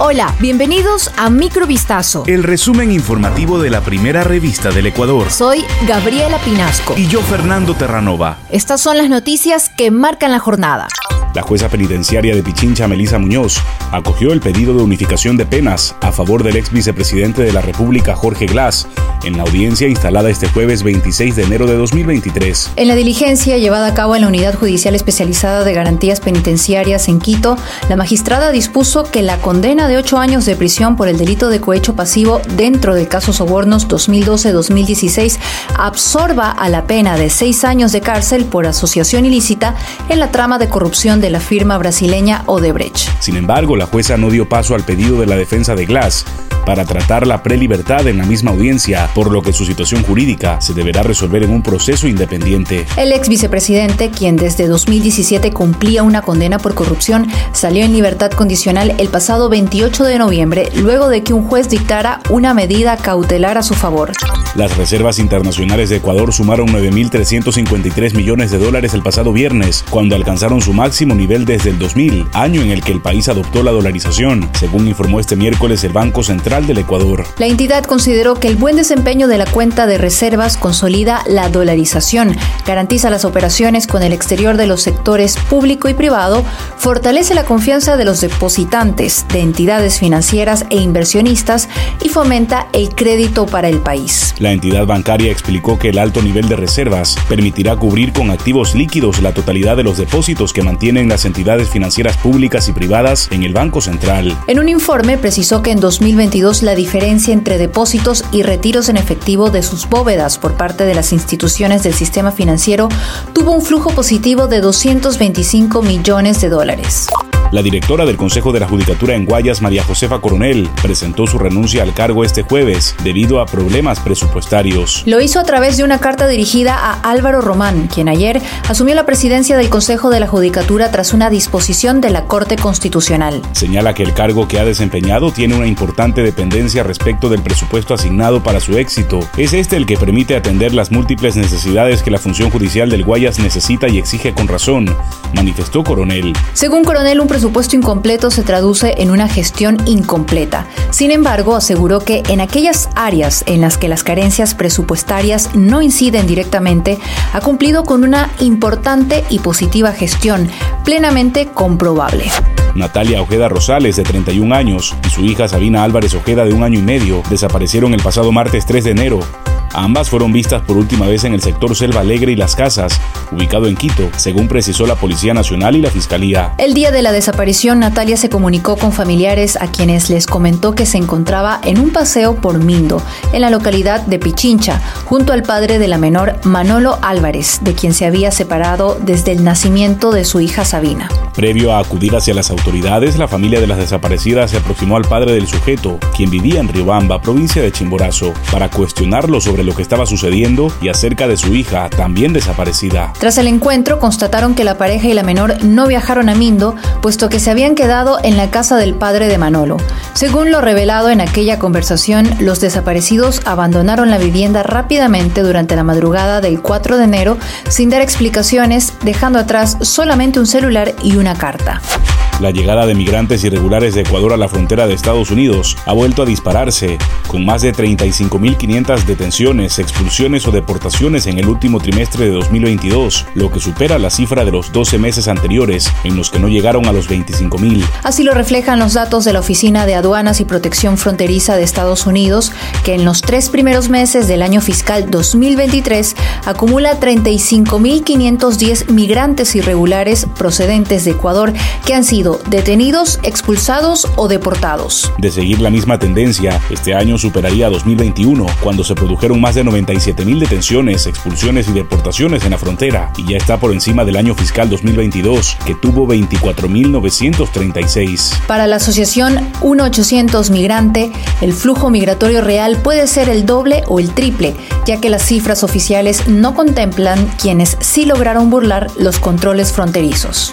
Hola, bienvenidos a Microvistazo. El resumen informativo de la primera revista del Ecuador. Soy Gabriela Pinasco. Y yo, Fernando Terranova. Estas son las noticias que marcan la jornada. La jueza penitenciaria de Pichincha, Melisa Muñoz, acogió el pedido de unificación de penas a favor del ex vicepresidente de la República, Jorge Glass, en la audiencia instalada este jueves 26 de enero de 2023. En la diligencia llevada a cabo en la Unidad Judicial Especializada de Garantías Penitenciarias en Quito, la magistrada dispuso que la condena de ocho años de prisión por el delito de cohecho pasivo dentro del caso Sobornos 2012-2016 absorba a la pena de seis años de cárcel por asociación ilícita en la trama de corrupción de la firma brasileña Odebrecht. Sin embargo, la jueza no dio paso al pedido de la defensa de Glass para tratar la prelibertad en la misma audiencia, por lo que su situación jurídica se deberá resolver en un proceso independiente. El ex vicepresidente, quien desde 2017 cumplía una condena por corrupción, salió en libertad condicional el pasado 28 de noviembre, luego de que un juez dictara una medida cautelar a su favor. Las reservas internacionales de Ecuador sumaron 9.353 millones de dólares el pasado viernes, cuando alcanzaron su máximo nivel desde el 2000, año en el que el país adoptó la dolarización, según informó este miércoles el Banco Central del Ecuador. La entidad consideró que el buen desempeño de la cuenta de reservas consolida la dolarización, garantiza las operaciones con el exterior de los sectores público y privado, fortalece la confianza de los depositantes, de entidades financieras e inversionistas y fomenta el crédito para el país. La entidad bancaria explicó que el alto nivel de reservas permitirá cubrir con activos líquidos la totalidad de los depósitos que mantienen las entidades financieras públicas y privadas en el Banco Central. En un informe precisó que en 2022 la diferencia entre depósitos y retiros en efectivo de sus bóvedas por parte de las instituciones del sistema financiero tuvo un flujo positivo de 225 millones de dólares. La directora del Consejo de la Judicatura en Guayas, María Josefa Coronel, presentó su renuncia al cargo este jueves debido a problemas presupuestarios. Lo hizo a través de una carta dirigida a Álvaro Román, quien ayer asumió la presidencia del Consejo de la Judicatura tras una disposición de la Corte Constitucional. Señala que el cargo que ha desempeñado tiene una importante dependencia respecto del presupuesto asignado para su éxito. Es este el que permite atender las múltiples necesidades que la función judicial del Guayas necesita y exige con razón, manifestó Coronel. Según Coronel, un presupuesto incompleto se traduce en una gestión incompleta. Sin embargo, aseguró que en aquellas áreas en las que las carencias presupuestarias no inciden directamente, ha cumplido con una importante y positiva gestión, plenamente comprobable. Natalia Ojeda Rosales, de 31 años, y su hija Sabina Álvarez Ojeda, de un año y medio, desaparecieron el pasado martes 3 de enero. Ambas fueron vistas por última vez en el sector Selva Alegre y Las Casas, ubicado en Quito, según precisó la Policía Nacional y la Fiscalía. El día de la desaparición, Natalia se comunicó con familiares a quienes les comentó que se encontraba en un paseo por Mindo, en la localidad de Pichincha, junto al padre de la menor Manolo Álvarez, de quien se había separado desde el nacimiento de su hija Sabina. Previo a acudir hacia las autoridades, la familia de las desaparecidas se aproximó al padre del sujeto, quien vivía en Riobamba, provincia de Chimborazo, para cuestionarlo sobre lo que estaba sucediendo y acerca de su hija, también desaparecida. Tras el encuentro, constataron que la pareja y la menor no viajaron a Mindo, puesto que se habían quedado en la casa del padre de Manolo. Según lo revelado en aquella conversación, los desaparecidos abandonaron la vivienda rápidamente durante la madrugada del 4 de enero sin dar explicaciones, dejando atrás solamente un celular y una carta. La llegada de migrantes irregulares de Ecuador a la frontera de Estados Unidos ha vuelto a dispararse, con más de 35.500 detenciones, expulsiones o deportaciones en el último trimestre de 2022, lo que supera la cifra de los 12 meses anteriores, en los que no llegaron a los 25.000. Así lo reflejan los datos de la Oficina de Aduanas y Protección Fronteriza de Estados Unidos, que en los tres primeros meses del año fiscal 2023 acumula 35.510 migrantes irregulares procedentes de Ecuador que han sido detenidos, expulsados o deportados. De seguir la misma tendencia, este año superaría 2021, cuando se produjeron más de 97 mil detenciones, expulsiones y deportaciones en la frontera, y ya está por encima del año fiscal 2022, que tuvo 24.936. Para la asociación 1800 Migrante, el flujo migratorio real puede ser el doble o el triple, ya que las cifras oficiales no contemplan quienes sí lograron burlar los controles fronterizos.